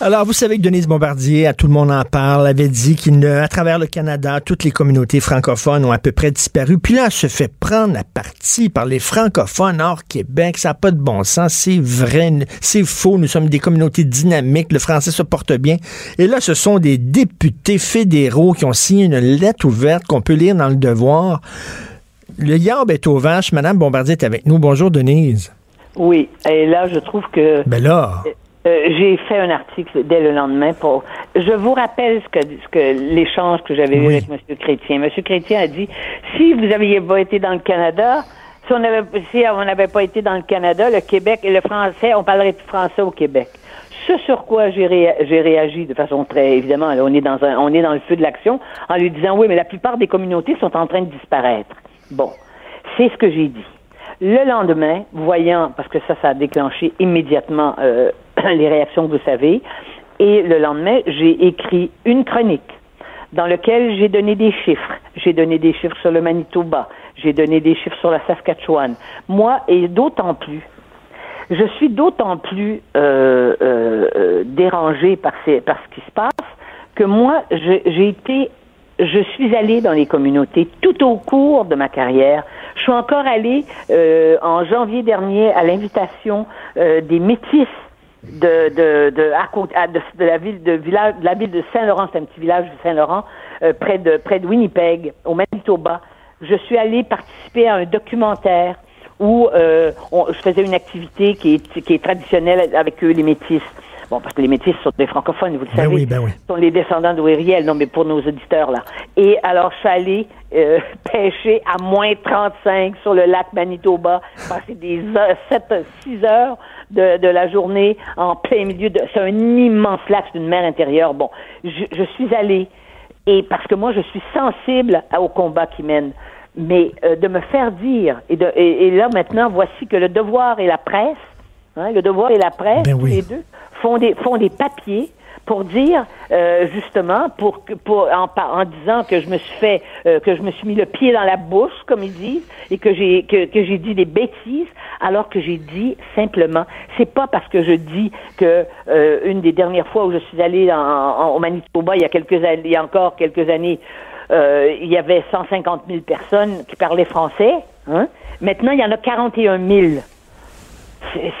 Alors, vous savez que Denise Bombardier, à tout le monde en parle, avait dit qu'à travers le Canada, toutes les communautés francophones ont à peu près disparu. Puis là, elle se fait prendre à partie par les francophones hors Québec. Ça n'a pas de bon sens. C'est vrai, c'est faux. Nous sommes des communautés dynamiques. Le français se porte bien. Et là, ce sont des députés fédéraux qui ont signé une lettre ouverte qu'on peut lire dans le devoir. Le yarb est aux vaches. Madame Bombardier est avec nous. Bonjour, Denise.
Oui, et là, je trouve que
Ben là,
euh, j'ai fait un article dès le lendemain pour. Je vous rappelle ce que, ce que l'échange que j'avais eu avec M. Chrétien. M. Chrétien a dit si vous aviez pas été dans le Canada, si on n'avait si on n'avait pas été dans le Canada, le Québec et le français, on parlerait de français au Québec. Ce sur quoi j'ai ré- j'ai réagi de façon très évidemment, là, on est dans un, on est dans le feu de l'action, en lui disant oui, mais la plupart des communautés sont en train de disparaître. Bon, c'est ce que j'ai dit. Le lendemain, voyant, parce que ça, ça a déclenché immédiatement euh, les réactions que vous savez, et le lendemain, j'ai écrit une chronique dans laquelle j'ai donné des chiffres. J'ai donné des chiffres sur le Manitoba, j'ai donné des chiffres sur la Saskatchewan. Moi, et d'autant plus, je suis d'autant plus euh, euh, euh, dérangée par, ce qui se passe que moi, j'ai été, je suis allée dans les communautés tout au cours de ma carrière. Je suis encore allée euh, en janvier dernier à l'invitation euh, des métis de de de, à de, la ville de village de la ville de Saint-Laurent, c'est un petit village de Saint-Laurent euh, près de près de Winnipeg au Manitoba. Je suis allée participer à un documentaire où euh, je faisais une activité qui est qui est traditionnelle avec eux les métis. Bon, parce que les métis sont des francophones, vous le
Ben
savez.
oui, ben oui.
Ce sont les descendants d'Oériel, non, mais pour nos auditeurs, là. Et alors, je suis allée euh, pêcher à moins 35 sur le lac Manitoba, passer des heures, 7, 6 heures de, de la journée en plein milieu de... C'est un immense lac, c'est une mer intérieure. Bon, je, je suis allée, et parce que moi, je suis sensible au combat qui mène, mais euh, de me faire dire, et, de, et, et là, maintenant, voici que le devoir et la presse, hein, le devoir et la presse,
Ben oui.
les deux, font des, font des papiers pour dire euh, justement pour que- pour en, en disant que je me suis fait euh, que je me suis mis le pied dans la bouche comme ils disent et que j'ai que, que j'ai dit des bêtises alors que j'ai dit simplement c'est pas parce que je dis que euh, une des dernières fois où je suis allée en, en- au Manitoba il y a quelques années il y a encore quelques années euh, il y avait 150 000 personnes qui parlaient français hein? maintenant il y en a 41 000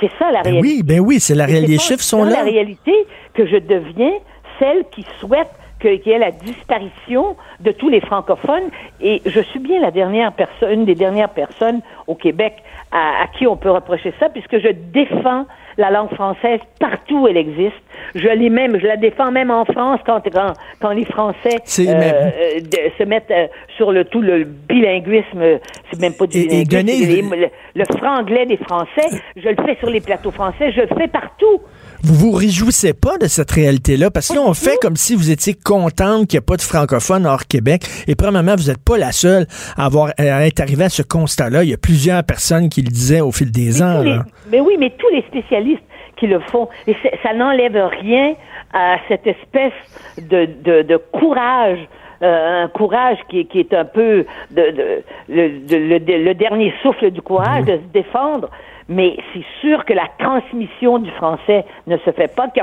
c'est ça la
ben
réalité
oui, ben oui, c'est la réalité. Les chiffres sont là.
la réalité que je deviens celle qui souhaite qu'il y ait la disparition de tous les francophones. Et je suis bien la dernière personne, une des dernières personnes au Québec à, à qui on peut reprocher ça, puisque je défends la langue française partout où elle existe. Je l'ai même, je la défends même en France quand, quand, quand les Français euh, euh, de- se mettent euh, sur le tout le bilinguisme. C'est même pas du
Et-
bilinguisme, les- le, le franglais des Français. Je le fais sur les plateaux français, je le fais partout.
Vous vous réjouissez pas de cette réalité-là? Parce que là, on fait comme si vous étiez contente qu'il n'y a pas de francophones hors Québec. Et premièrement, vous n'êtes pas la seule à avoir à être arrivée à ce constat-là. Il y a plusieurs personnes qui le disaient au fil des
Mais
ans.
les-
là.
mais oui, mais tous les spécialistes qui le font, et ça n'enlève rien à cette espèce de, de, de courage. euh, un courage qui, est- qui est un peu de, de- le, de- le, de- le dernier souffle du courage de se défendre. Mais c'est sûr que la transmission du français ne se fait pas, qu'il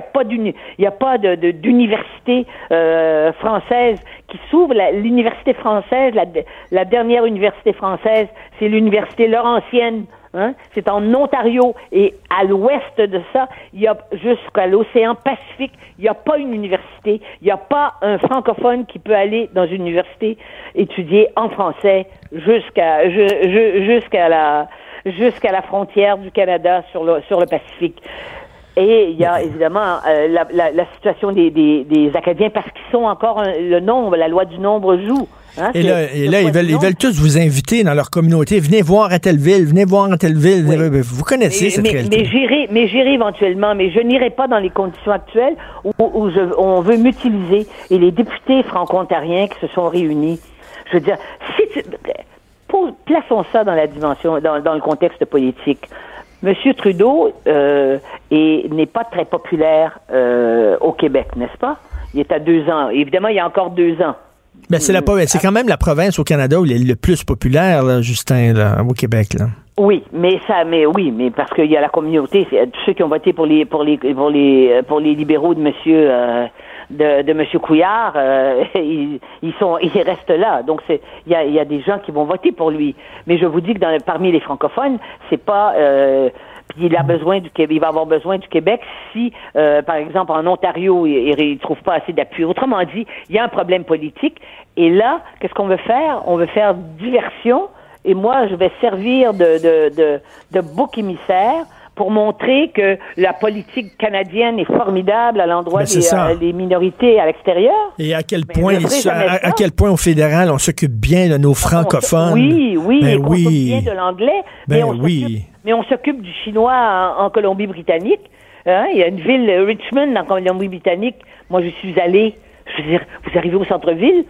n'y a pas d'université euh, française qui s'ouvre. L'université française, la, la dernière université française, c'est l'université Laurentienne Hein? C'est en Ontario et à l'ouest de ça, il y a jusqu'à l'océan Pacifique, il n'y a pas une université, il n'y a pas un francophone qui peut aller dans une université étudier en français jusqu'à ju- ju- jusqu'à la jusqu'à la frontière du Canada sur le sur le Pacifique. Et il y a évidemment euh, la, la, la situation des, des, des Acadiens parce qu'ils sont encore un- le nombre, la loi du nombre joue. hein,
Et là, et ils, veulent, ils veulent tous vous inviter dans leur communauté. Venez voir à telle ville, venez voir à telle ville.
Oui.
Vous connaissez
mais,
cette
mais,
réalité.
mais j'irai, mais j'irai éventuellement, mais je n'irai pas dans les conditions actuelles où, où je- on veut m'utiliser. Et les députés franco-ontariens qui se sont réunis, je veux dire, si tu, pour- plaçons ça dans la dimension, dans, dans le contexte politique. Monsieur Trudeau euh, est- n'est pas très populaire euh, au Québec, n'est-ce pas? Il est à deux ans. Évidemment, il y a encore deux ans.
Ben, c'est c'est quand même la province au Canada où il est le plus populaire, là, Justin, là, au Québec. Là.
Oui, mais ça, mais oui, mais parce qu'il y a la communauté, c'est- tous ceux qui ont voté pour les pour les pour les pour les libéraux de Monsieur euh, de, de Monsieur Couillard, euh, ils, ils sont ils restent là. Donc il y a y a des gens qui vont voter pour lui. Mais je vous dis que dans parmi les francophones, c'est pas euh, il a besoin du Québec, il va avoir besoin du Québec si, euh, par exemple, en Ontario, il ne trouve pas assez d'appui. Autrement dit, il y a un problème politique. Et là, qu'est-ce qu'on veut faire? On veut faire diversion. Et moi, je vais servir de, de, de, de bouc émissaire pour montrer que la politique canadienne est formidable à l'endroit
Ben,
des euh, des minorités à l'extérieur.
Et à quel
Mais
point, ils- à, quel point au fédéral, on s'occupe bien de nos francophones.
Oui, oui,
Ben oui.
s'occupe bien de l'anglais, mais
Ben
on
oui.
s'occupe, mais on s'occupe du chinois en, en Colombie-Britannique. Hein, Il y a une ville, Richmond, en Colombie-Britannique. Moi, je suis allée. Je veux dire, vous arrivez au centre-ville,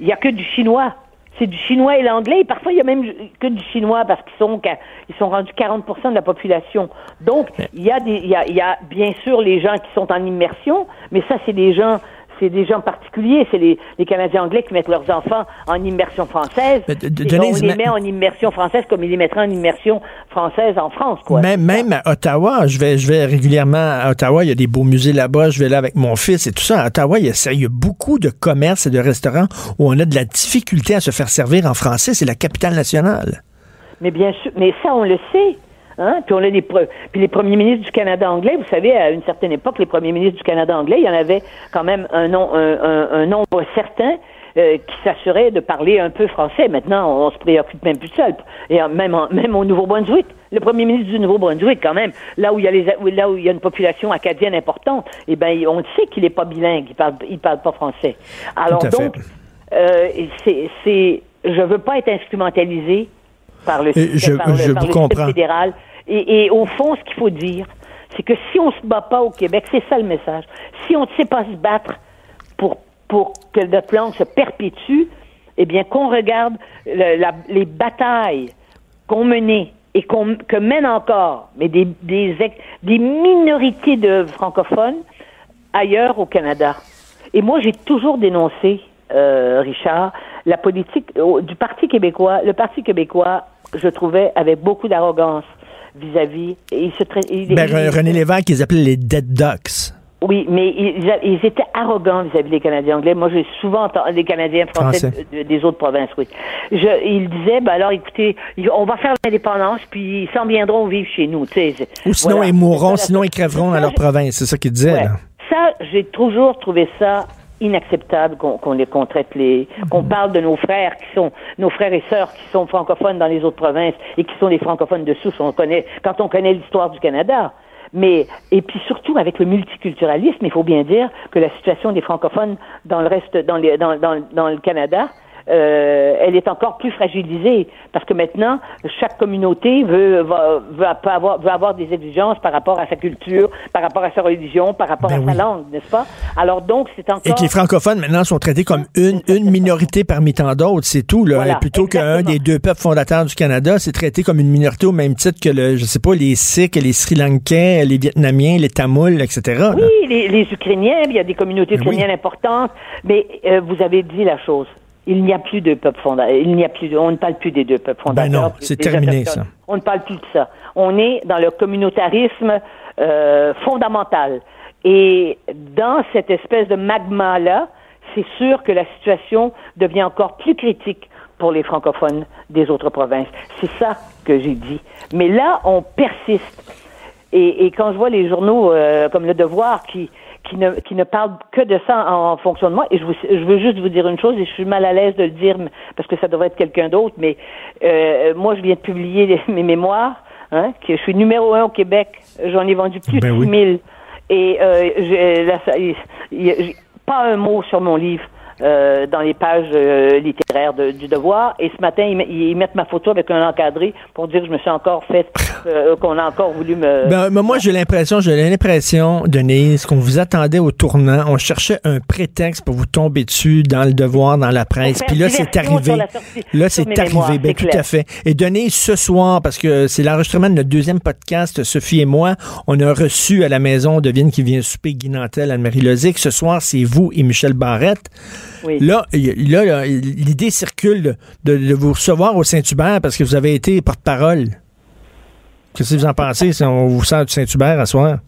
il y a que du chinois. C'est du chinois et l'anglais. Et parfois, il y a même que du chinois parce qu'ils sont, ils sont rendus 40 de la population. Donc, il y a des, il y a, il y a bien sûr les gens qui sont en immersion, mais ça, c'est des gens, c'est des gens particuliers. C'est les, les Canadiens anglais qui mettent leurs enfants en immersion française.
Mais Denise,
on les met en immersion française comme ils les mettraient en immersion française en France, quoi.
Même, même à Ottawa, je vais, je vais régulièrement à Ottawa, il y a des beaux musées là-bas, je vais là avec mon fils et tout ça. À Ottawa, il y a, ça- il y a beaucoup de commerces et de restaurants où on a de la difficulté à se faire servir en français. C'est la capitale nationale.
Mais bien sûr, mais ça, on le sait. Hein? Puis on a des puis les premiers ministres du Canada anglais, vous savez, à une certaine époque, les premiers ministres du Canada anglais, il y en avait quand même un, nom- un, un- un nombre certain euh, qui s'assurait de parler un peu français. Maintenant, on, se préoccupe même plus de ça. Et même, en- même au Nouveau-Brunswick, le premier ministre du Nouveau-Brunswick, quand même, là où il y a les, là où il y a une population acadienne importante, eh ben, on sait qu'il n'est pas bilingue, il parle, il parle pas français. Alors donc, euh, c'est, c'est, je veux pas être instrumentalisé par le
je-
par le- par système fédéral. Et, au fond, ce qu'il faut dire, c'est que si on se bat pas au Québec, c'est ça le message. Si on ne sait pas se battre pour pour que notre langue se perpétue, eh bien qu'on regarde le- la- les batailles qu'on menait et qu'on que mènent encore, mais des des, des minorités de francophones ailleurs au Canada. Et moi, j'ai toujours dénoncé, euh, Richard, la politique du Parti québécois. Le Parti québécois, je trouvais, avait beaucoup d'arrogance vis-à-vis. il se il-
Ben,
il-
René Lévesque, ils appelaient les dead ducks.
oui, mais ils, ils étaient arrogants vis-à-vis des Canadiens anglais. Moi, j'ai souvent entendu les Canadiens français,
Français.
de- de- des autres provinces, oui. Je, ils disaient, ben alors, écoutez, on va faire l'indépendance, puis ils s'en viendront vivre chez nous. tu sais.
Ou sinon,
Voilà.
ils mourront, sinon ils crèveront dans leur province. C'est ça qu'ils disaient.
Ouais.
là.
Ça, j'ai toujours trouvé ça inacceptable qu'on qu'on les qu'on traite les qu'on parle de nos frères qui sont nos frères et sœurs qui sont francophones dans les autres provinces et qui sont des francophones de souche on connaît quand on connaît l'histoire du Canada. Mais et puis surtout avec le multiculturalisme il faut bien dire que la situation des francophones dans le reste dans les dans dans, dans le Canada euh, elle est encore plus fragilisée parce que maintenant chaque communauté veut va, veut, avoir veut avoir des exigences par rapport à sa culture, par rapport à sa religion, par rapport
Ben
à
oui.
sa langue, n'est-ce pas? Alors donc c'est encore
Et que les francophones, maintenant, sont traités comme une, une minorité parmi tant d'autres, c'est tout. Là.
Voilà,
plutôt qu'un des deux peuples fondateurs du Canada, c'est traité comme une minorité au même titre que, le, je sais pas, les Sikhs, les Sri Lankais, les Vietnamiens, les Tamouls, etc. là.
Oui, les, les Ukrainiens, il y a des communautés
Ben
ukrainiennes
oui.
importantes, mais euh, vous avez dit la chose. Il n'y a plus de peuple fondateur. Il n'y a plus de, on ne parle plus des deux peuples fondateurs.
Ben non, c'est terminé, ça.
On ne parle plus de ça. On est dans le communautarisme euh, fondamental. Et dans cette espèce de magma-là, c'est sûr que la situation devient encore plus critique pour les francophones des autres provinces. C'est ça que j'ai dit. Mais là, on persiste. Et, et quand je vois les journaux euh, comme Le Devoir qui qui ne, qui ne parlent que de ça en, en fonction de moi, et je, vous, je veux juste vous dire une chose, et je suis mal à l'aise de le dire parce que ça devrait être quelqu'un d'autre, mais euh, moi, je viens de publier les- mes mémoires, hein, que je suis numéro un au Québec. J'en ai vendu plus
Ben
de
oui.
6000. Et euh, j'ai pas un mot sur mon livre. Euh, dans les pages euh, littéraires de- du devoir et ce matin ils, ils mettent ma photo avec un encadré pour dire que je me suis encore fait euh, qu'on a encore voulu me
Ben, mais moi, j'ai l'impression, j'ai l'impression, Denise, qu'on vous attendait au tournant. On cherchait un prétexte pour vous tomber dessus dans le devoir, dans la presse. Puis là, c'est arrivé.
sortie-
Là, c'est arrivé.
mémoires,
Ben, tout
clair.
à fait. Et Denise, ce soir, parce que c'est l'enregistrement de notre deuxième podcast, Sophie et moi, on a reçu à la maison de Vienne qui vient souper Guy Nantel, Anne-Marie Lozic. Ce soir, c'est vous et Michel Barrette. Là, là, l'idée circule de, de vous recevoir au Saint-Hubert parce que vous avez été porte-parole. Qu'est-ce que vous en pensez si on vous sent du Saint-Hubert à soir?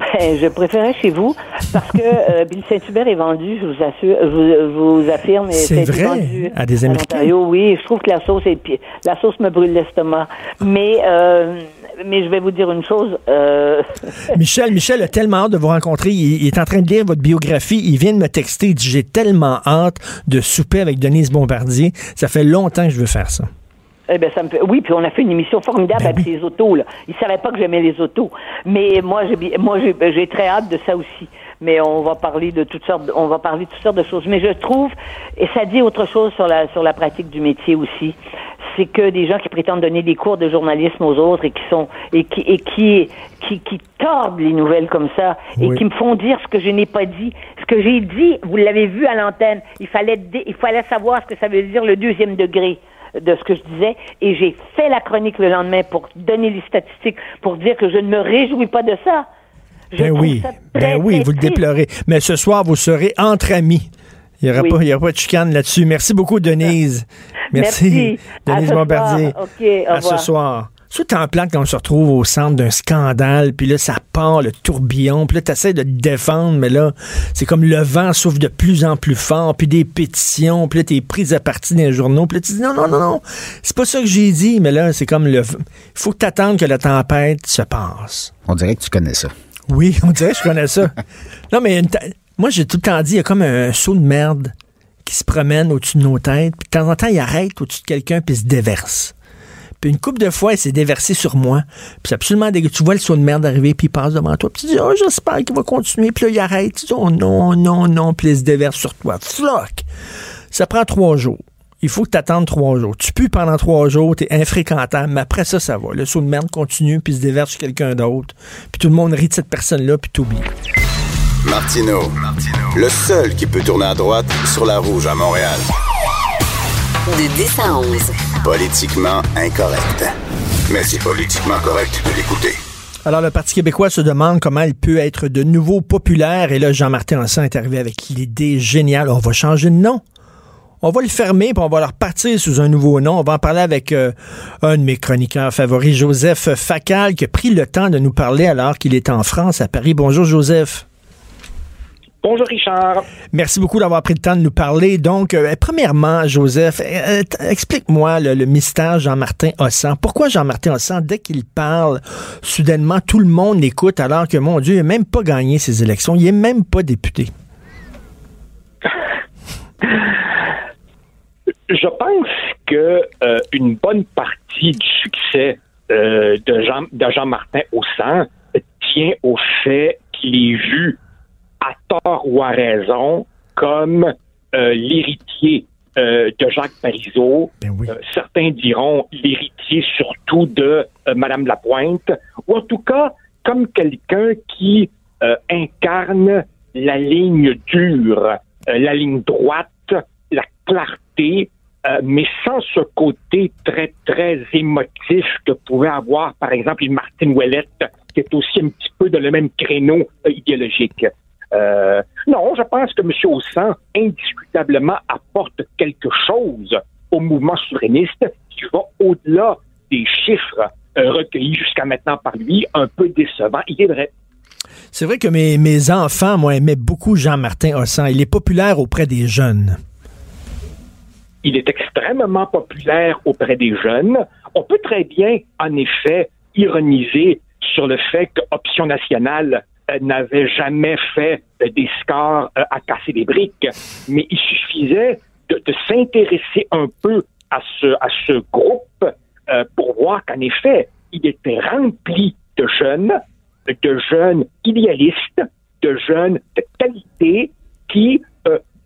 Ben, je préférais chez vous parce que euh, Bill Saint-Hubert est vendu, je vous assure, je vous, je vous affirme.
C'est vrai?
vendu
À des Américains?
oui, je trouve que la sauce est la sauce me brûle l'estomac. Mais euh, mais je vais vous dire une chose. Euh,
Michel, Michel a tellement hâte de vous rencontrer. Il, il est en train de lire votre biographie. Il vient de me texter. Il dit J'ai tellement hâte de souper avec Denise Bombardier. Ça fait longtemps que je veux faire ça.
Eh ben ça me fait... Oui, puis on a fait une émission formidable
Ben
avec
oui.
les autos. Là. Ils savaient pas que j'aimais les autos, mais moi j'ai moi j'ai très hâte de ça aussi. Mais on va parler de toutes sortes, de- on va parler de toutes sortes de choses. Mais je trouve, et ça dit autre chose sur la sur la pratique du métier aussi, c'est que des gens qui prétendent donner des cours de journalisme aux autres et qui sont et qui et qui qui, qui tordent les nouvelles comme ça et
Oui.
qui me font dire ce que je n'ai pas dit. Ce que j'ai dit, vous l'avez vu à l'antenne. Il fallait il fallait savoir ce que ça veut dire le deuxième degré de ce que je disais et j'ai fait la chronique le lendemain pour donner les statistiques pour dire que je ne me réjouis pas de ça. Je
Ben oui,
ça
ben oui, vous le déplorez. Mais ce soir, vous serez entre amis. Il n'y aura,
Oui.
aura pas de chicane là-dessus. Merci beaucoup, Denise. Merci,
Merci. À
Denise
ce
Bombardier.
soir. Au
à ce
revoir.
soir. C'est en plan quand on se retrouve au centre d'un scandale, puis là, ça part, le tourbillon, puis là, tu essaies de te défendre, mais là, c'est comme le vent souffle de plus en plus fort, puis des pétitions, puis là, t'es prise à partie dans les journaux, puis là, tu dis non, non, non, non, c'est pas ça que j'ai dit, mais là, c'est comme le... Il faut que t'attendes que la tempête se passe.
On dirait que tu connais ça.
Oui, on dirait que je connais ça. Non, mais ta- moi, j'ai tout le temps dit, il y a comme un saut de merde qui se promène au-dessus de nos têtes. Puis de temps en temps, il arrête au-dessus de quelqu'un puis il se déverse. Puis une couple de fois, il s'est déversé sur moi. Puis c'est absolument dégueu. Tu vois le saut de merde arriver, puis il passe devant toi. Puis tu dis, oh, j'espère qu'il va continuer. Puis là, il arrête. Tu dis, oh non, non, non. Puis il se déverse sur toi. Floc! Ça prend trois jours. Il faut que tu attendes trois jours. Tu pues pendant trois jours, tu es infréquentable, mais après ça, ça va. Le saut de merde continue, puis il se déverse sur quelqu'un d'autre. Puis tout le monde rit de cette personne-là, puis t'oublies.
Martino, le seul qui peut tourner à droite sur la rouge à Montréal.
De 10 à 11.
Politiquement incorrect. Mais c'est politiquement correct de l'écouter.
Alors, le Parti québécois se demande comment il peut être de nouveau populaire. Et là, Jean-Martin Hanson est arrivé avec l'idée géniale. On va changer de nom. On va le fermer, puis on va le repartir sous un nouveau nom. On va en parler avec euh, un de mes chroniqueurs favoris, Joseph Facal, qui a pris le temps de nous parler alors qu'il est en France, à Paris. Bonjour, Joseph.
Bonjour Richard.
Merci beaucoup d'avoir pris le temps de nous parler. Donc, euh, premièrement, Joseph, euh, t- explique-moi le, le mystère Jean-Martin Hossan. Pourquoi Jean-Martin Hossan, dès qu'il parle, soudainement, tout le monde l'écoute alors que, mon Dieu, il n'a même pas gagné ses élections. Il n'est même pas député.
Je pense que euh, une bonne partie du succès euh, de Jean de Jean-Martin Haussan tient au fait qu'il est vu à tort ou à raison comme euh, l'héritier euh, de Jacques Parizeau.
Ben oui.
Euh, certains diront l'héritier surtout de euh, Madame Lapointe, ou en tout cas comme quelqu'un qui euh, incarne la ligne dure, euh, la ligne droite, la clarté, euh, mais sans ce côté très, très émotif que pouvait avoir, par exemple, une Martine Ouellette, qui est aussi un petit peu dans le même créneau idéologique. Euh, non, je pense que M. Haussan, indiscutablement, apporte quelque chose au mouvement souverainiste qui va au-delà des chiffres euh, recueillis jusqu'à maintenant par lui, un peu décevant. Il est vrai.
C'est vrai que mes, mes enfants, moi, aimaient beaucoup Jean-Martin Hossan. Il est populaire auprès des jeunes.
il est extrêmement populaire auprès des jeunes. On peut très bien, en effet, ironiser sur le fait que Option nationale n'avait jamais fait euh, des scores euh, à casser des briques, mais il suffisait de, s'intéresser un peu à ce, à ce groupe pour voir qu'en effet, il était rempli de jeunes, de jeunes idéalistes, de jeunes de qualité qui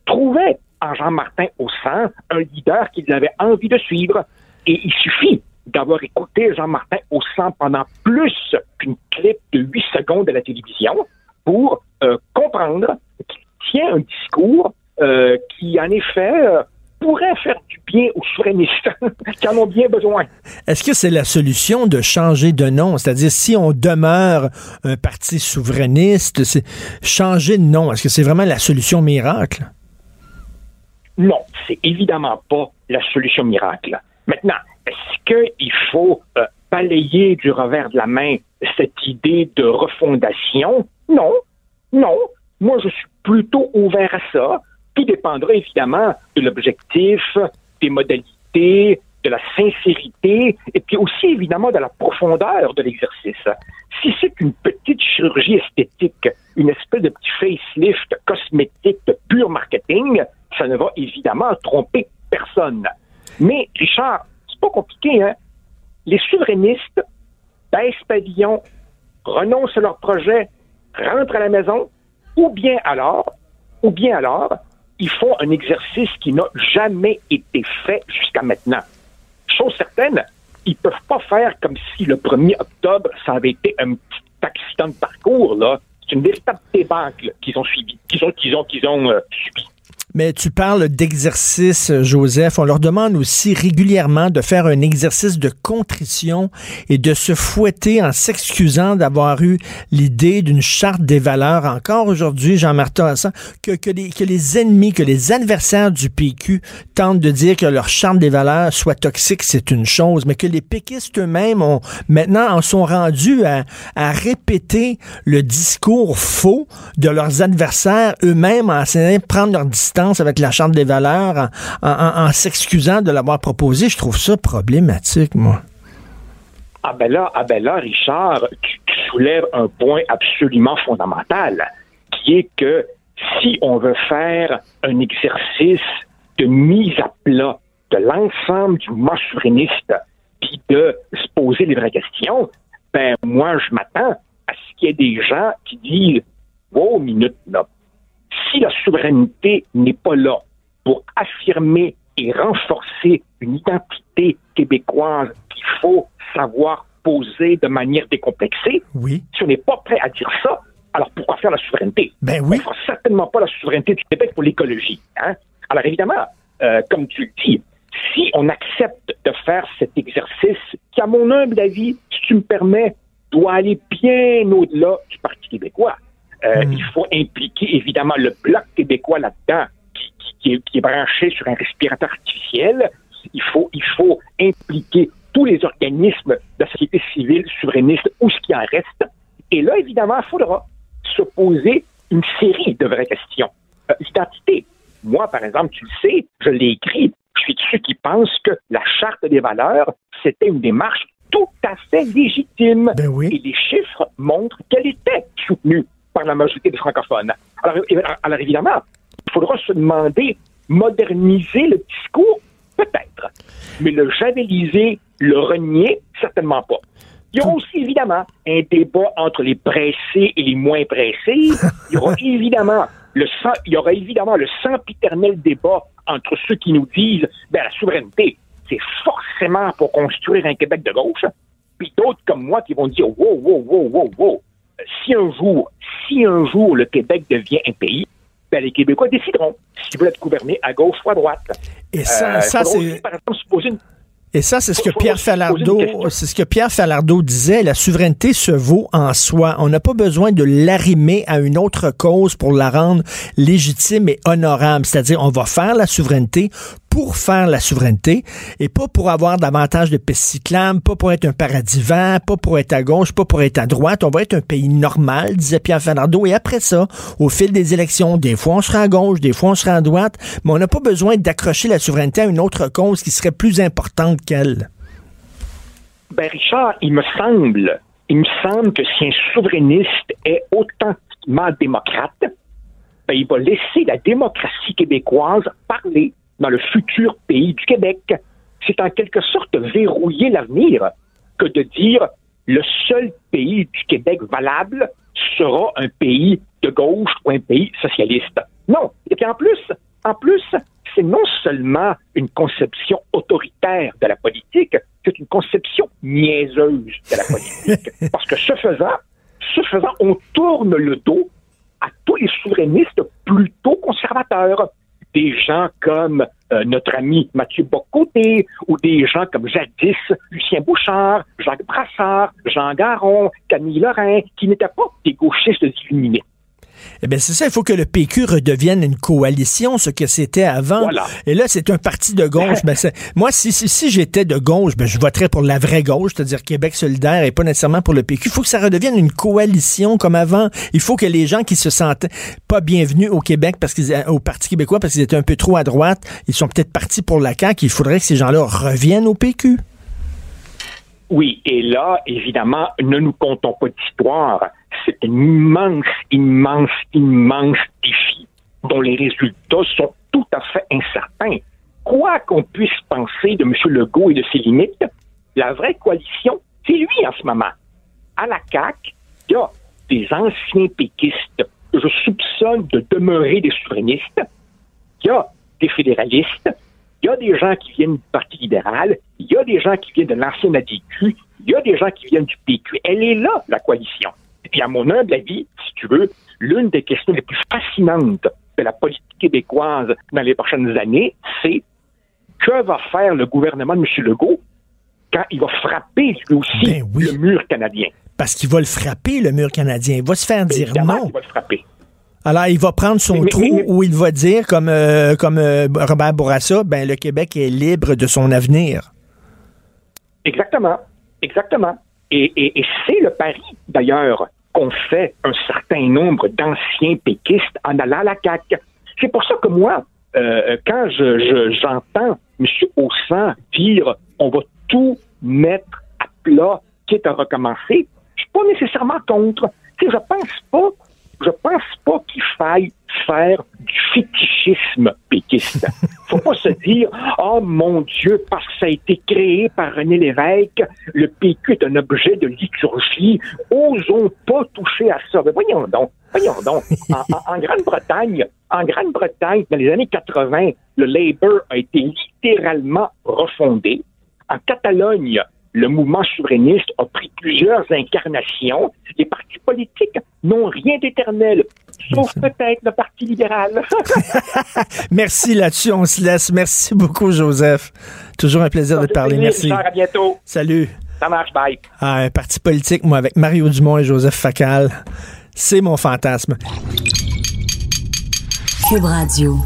trouvaient en Jean-Martin au sein un leader qu'ils avaient envie de suivre. Et il suffit d'avoir écouté Jean-Martin au sang pendant plus qu'une clip de 8 secondes à la télévision pour euh, comprendre qu'il tient un discours euh, qui, en effet, euh, pourrait faire du bien aux souverainistes qui en ont bien besoin.
Est-ce que c'est la solution de changer de nom? C'est-à-dire, si on demeure un parti souverainiste, c'est changer de nom. Est-ce que c'est vraiment la solution miracle?
Non, c'est évidemment pas la solution miracle. Maintenant, est-ce qu'il faut euh, balayer du revers de la main cette idée de refondation? Non, non. Moi, je suis plutôt ouvert à ça. Tout dépendra évidemment de l'objectif, des modalités, de la sincérité, et puis aussi évidemment de la profondeur de l'exercice. Si c'est une petite chirurgie esthétique, une espèce de petit facelift cosmétique de pur marketing, ça ne va évidemment tromper personne. Mais, Richard, pas compliqué, hein? Les souverainistes baissent pavillon, renoncent à leur projet, rentrent à la maison, ou bien alors, ou bien alors, ils font un exercice qui n'a jamais été fait jusqu'à maintenant. Chose certaine, ils peuvent pas faire comme si le 1er octobre, ça avait été un petit accident de parcours, là. C'est une véritable débâcle qu'ils ont suivi, qu'ils ont, qu'ils ont, qu'ils ont euh, subi.
Mais tu parles d'exercice, Joseph. On leur demande aussi régulièrement de faire un exercice de contrition et de se fouetter en s'excusant d'avoir eu l'idée d'une charte des valeurs. Encore aujourd'hui, Jean-Martin que, que, les, que les ennemis, que les adversaires du PQ tentent de dire que leur charte des valeurs soit toxique, c'est une chose, mais que les péquistes eux-mêmes ont maintenant en sont rendus à, à répéter le discours faux de leurs adversaires eux-mêmes en essayant de prendre leur distance avec la Chambre des valeurs en, s'excusant de l'avoir proposé. Je trouve ça problématique, moi.
Ah ben là, ah ben là Richard, tu, soulèves un point absolument fondamental, qui est que si on veut faire un exercice de mise à plat de l'ensemble du mouvement souverainiste, puis de se poser les vraies questions, ben moi je m'attends à ce qu'il y ait des gens qui disent Wow, minute là, si la souveraineté n'est pas là pour affirmer et renforcer une identité québécoise qu'il faut savoir poser de manière décomplexée,
oui.
si on n'est pas prêt à dire ça, alors pourquoi faire la souveraineté?
Ben oui.
On ne fera certainement pas la souveraineté du Québec pour l'écologie. Hein? Alors évidemment, euh, comme tu le dis, si on accepte de faire cet exercice, qui, à mon humble avis, si tu me permets, doit aller bien au-delà du Parti québécois. Euh, hmm. Il faut impliquer évidemment le bloc québécois là-dedans, qui, est, branché sur un respirateur artificiel. Il faut, il faut impliquer tous les organismes de la société civile souverainiste ou ce qui en reste. Et là, évidemment, il faudra se poser une série de vraies questions. Euh, L'identité. Moi, par exemple, tu le sais, je l'ai écrit. Je suis de ceux qui pensent que la charte des valeurs, c'était une démarche tout à fait légitime.
Ben oui.
Et les chiffres montrent qu'elle était soutenue par la majorité des francophones. Alors, évidemment, il faudra se demander, moderniser le discours, peut-être, mais le javeliser, le renier, certainement pas. Il y aura aussi, évidemment, un débat entre les pressés et les moins pressés. Il y aura évidemment le sang, il y aura évidemment le sempiternel débat entre ceux qui nous disent, ben, la souveraineté, c'est forcément pour construire un Québec de gauche, puis d'autres comme moi qui vont dire, wow, wow, wow, wow, wow, si un jour, si un jour le Québec devient un pays, ben, les Québécois décideront s'ils veulent être gouvernés à gauche ou à droite.
Et ça, euh, ça c'est. Et ça, c'est ce que Pierre Falardeau, c'est ce que Pierre Falardeau disait. La souveraineté se vaut en soi. On n'a pas besoin de l'arrimer à une autre cause pour la rendre légitime et honorable. C'est-à-dire, on va faire la souveraineté pour faire la souveraineté et pas pour avoir davantage de pistes pas pour être un paradis vert, pas pour être à gauche, pas pour être à droite. On va être un pays normal, disait Pierre Fernando. Et après ça, au fil des élections, des fois on sera à gauche, des fois on sera à droite, mais on n'a pas besoin d'accrocher la souveraineté à une autre cause qui serait plus importante qu'elle.
Ben Richard, il me semble, il me semble que si un souverainiste est authentiquement démocrate, ben, il va laisser la démocratie québécoise parler dans le futur pays du Québec. C'est en quelque sorte verrouiller l'avenir que de dire le seul pays du Québec valable sera un pays de gauche ou un pays socialiste. Non. Et puis en plus, en plus, c'est non seulement une conception autoritaire de la politique, c'est une conception niaiseuse de la politique. Parce que ce faisant, ce faisant, on tourne le dos à tous les souverainistes plutôt conservateurs. Des gens comme euh, notre ami Mathieu Bocoté ou des gens comme jadis Lucien Bouchard, Jacques Brassard, Jean Garon, Camille Lorrain, qui n'étaient pas des gauchistes illuminés.
Eh bien, c'est ça, il faut que le PQ redevienne une coalition, ce que c'était avant. Et là, c'est un parti de gauche. ben, moi, si, si, si j'étais de gauche, ben, je voterais pour la vraie gauche, c'est-à-dire Québec solidaire et pas nécessairement pour le PQ. Il faut que ça redevienne une coalition comme avant. Il faut que les gens qui se sentent pas bienvenus au Québec parce qu'ils au Parti québécois parce qu'ils étaient un peu trop à droite, ils sont peut-être partis pour la CAQ. Il faudrait que ces gens-là reviennent au PQ.
Oui, et là, évidemment, ne nous comptons pas d'histoire c'est un immense, immense, immense défi dont les résultats sont tout à fait incertains. Quoi qu'on puisse penser de M. Legault et de ses limites, la vraie coalition, c'est lui en ce moment. À la CAQ, il y a des anciens péquistes que je soupçonne de demeurer des souverainistes. Il y a des fédéralistes. Il y a des gens qui viennent du Parti libéral. Il y a des gens qui viennent de l'ancien ADQ. Il y a des gens qui viennent du PQ. Elle est là, la coalition. Puis à mon humble avis, si tu veux, l'une des questions les plus fascinantes de la politique québécoise dans les prochaines années, c'est que va faire le gouvernement de M. Legault quand il va frapper lui aussi
Ben oui.
le mur canadien?
Parce qu'il va le frapper, le mur canadien. Il va se faire dire
Évidemment
non.
qu'il va le frapper.
Alors, il va prendre son
Mais-
trou
mais- mais-
où il va dire, comme, euh, comme euh, Robert Bourassa, ben, le Québec est libre de son avenir.
Exactement. Exactement. Et, et- et c'est le pari, d'ailleurs, qu'ont fait un certain nombre d'anciens péquistes en allant à la CAQ. C'est pour ça que moi, euh, quand je, je- j'entends M. Haussan dire on va tout mettre à plat, quitte à recommencer, je suis pas nécessairement contre. Tu sais, je pense pas, je pense pas qu'il faille faire du fétichisme péquiste. Faut pas se dire, oh mon Dieu, parce que ça a été créé par René Lévesque, le PQ est un objet de liturgie, osons pas toucher à ça. Mais voyons donc, voyons donc. En, en- en Grande-Bretagne, en Grande-Bretagne, dans les années 80, le Labour a été littéralement refondé. En Catalogne, le mouvement souverainiste a pris plusieurs incarnations. Les partis politiques n'ont rien d'éternel, sauf peut-être le Parti libéral.
Merci là-dessus, on se laisse. Merci beaucoup, Joseph. Toujours un plaisir de te parler. Merci.
À bientôt.
Salut.
Ça marche, bye.
Ah, un parti politique, moi, avec Mario Dumont et Joseph Facal. C'est mon fantasme.
Cube Radio.